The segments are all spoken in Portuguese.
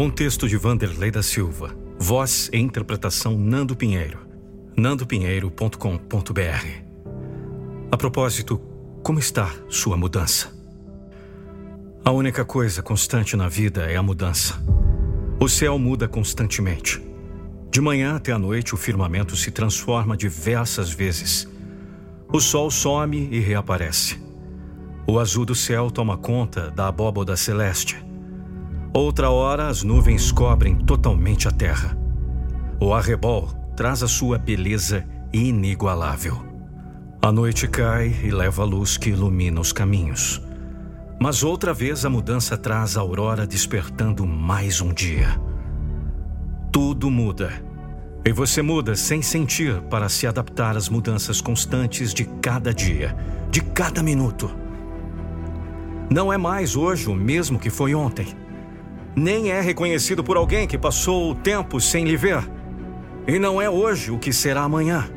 Um texto de Vanderlei da Silva. Voz e interpretação Nando Pinheiro. nandopinheiro.com.br. A propósito, como está sua mudança? A única coisa constante na vida é a mudança. O céu muda constantemente. De manhã até a noite, o firmamento se transforma diversas vezes. O sol some e reaparece. O azul do céu toma conta da abóboda celeste. Outra hora, as nuvens cobrem totalmente a terra. O arrebol traz a sua beleza inigualável. A noite cai e leva a luz que ilumina os caminhos. Mas outra vez a mudança traz a aurora despertando mais um dia. Tudo muda. E você muda sem sentir para se adaptar às mudanças constantes de cada dia, de cada minuto. Não é mais hoje o mesmo que foi ontem. Nem é reconhecido por alguém que passou o tempo sem lhe ver. E não é hoje o que será amanhã.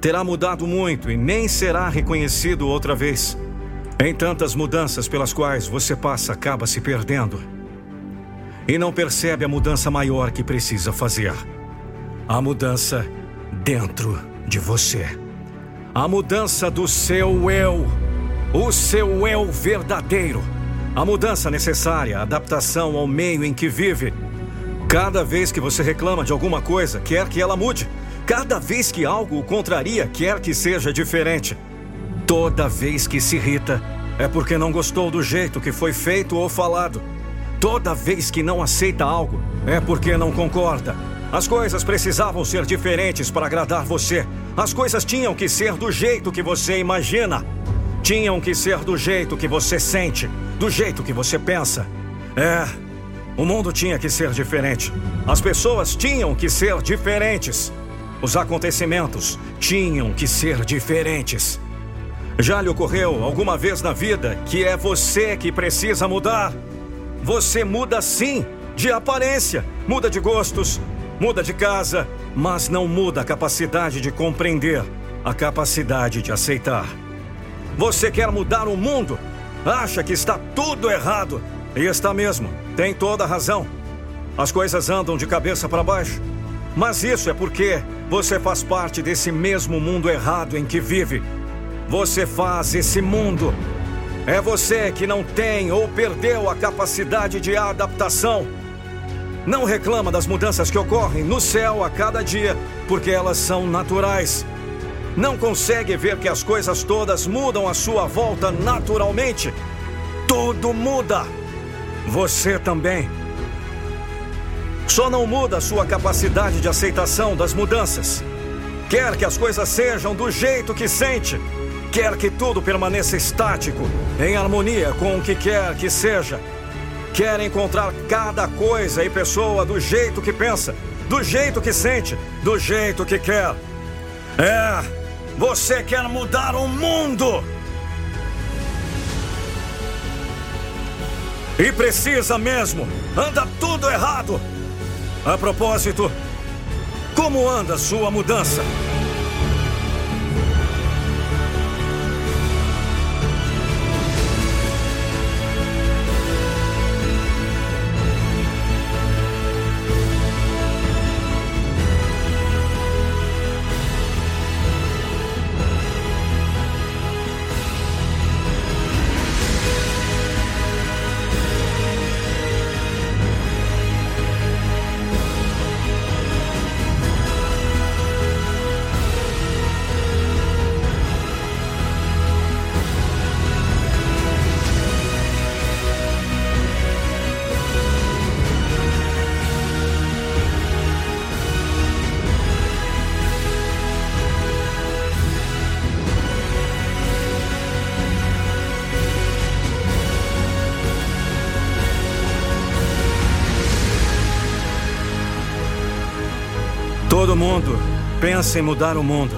Terá mudado muito e nem será reconhecido outra vez. Em tantas mudanças pelas quais você passa, acaba se perdendo. E não percebe a mudança maior que precisa fazer. A mudança dentro de você. A mudança do seu eu. O seu eu verdadeiro. A mudança necessária, a adaptação ao meio em que vive. Cada vez que você reclama de alguma coisa, quer que ela mude. Cada vez que algo o contraria, quer que seja diferente. Toda vez que se irrita, é porque não gostou do jeito que foi feito ou falado. Toda vez que não aceita algo, é porque não concorda. As coisas precisavam ser diferentes para agradar você. As coisas tinham que ser do jeito que você imagina. Tinham que ser do jeito que você sente, do jeito que você pensa. É, o mundo tinha que ser diferente. As pessoas tinham que ser diferentes. Os acontecimentos tinham que ser diferentes. Já lhe ocorreu alguma vez na vida que é você que precisa mudar? Você muda sim, de aparência, muda de gostos, muda de casa, mas não muda a capacidade de compreender, a capacidade de aceitar. Você quer mudar o mundo? Acha que está tudo errado? E está mesmo, tem toda a razão. As coisas andam de cabeça para baixo. Mas isso é porque você faz parte desse mesmo mundo errado em que vive você faz esse mundo. É você que não tem ou perdeu a capacidade de adaptação. Não reclama das mudanças que ocorrem no céu a cada dia, porque elas são naturais. Não consegue ver que as coisas todas mudam à sua volta naturalmente. Tudo muda. Você também. Só não muda a sua capacidade de aceitação das mudanças. Quer que as coisas sejam do jeito que sente Quer que tudo permaneça estático, em harmonia com o que quer que seja. Quer encontrar cada coisa e pessoa do jeito que pensa, do jeito que sente, do jeito que quer. É, você quer mudar o mundo! E precisa mesmo! Anda tudo errado! A propósito, como anda sua mudança? Todo mundo pensa em mudar o mundo,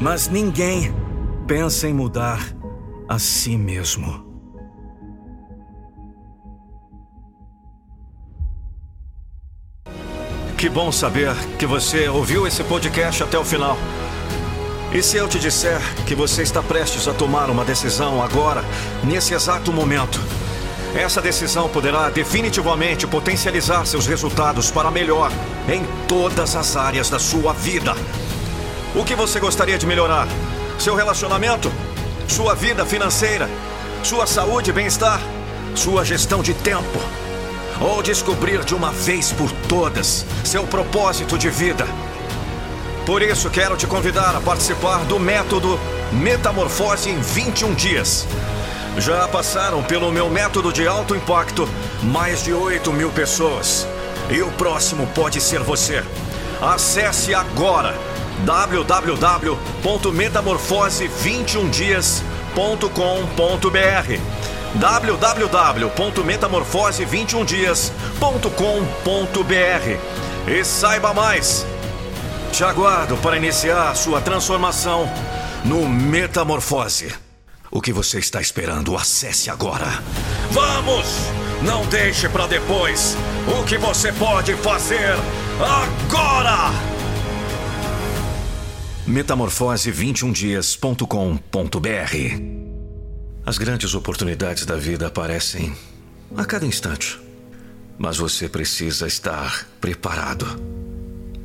mas ninguém pensa em mudar a si mesmo. Que bom saber que você ouviu esse podcast até o final. E se eu te disser que você está prestes a tomar uma decisão agora, nesse exato momento? Essa decisão poderá definitivamente potencializar seus resultados para melhor em todas as áreas da sua vida. O que você gostaria de melhorar? Seu relacionamento? Sua vida financeira? Sua saúde e bem-estar? Sua gestão de tempo? Ou descobrir de uma vez por todas seu propósito de vida? Por isso, quero te convidar a participar do método Metamorfose em 21 dias. Já passaram pelo meu método de alto impacto mais de 8 mil pessoas. E o próximo pode ser você. Acesse agora www.metamorfose21dias.com.br www.metamorfose21dias.com.br e saiba mais. Te aguardo para iniciar sua transformação no Metamorfose. O que você está esperando? Acesse agora. Vamos! Não deixe para depois o que você pode fazer agora! Metamorfose21dias.com.br As grandes oportunidades da vida aparecem a cada instante. Mas você precisa estar preparado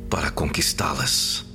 para conquistá-las.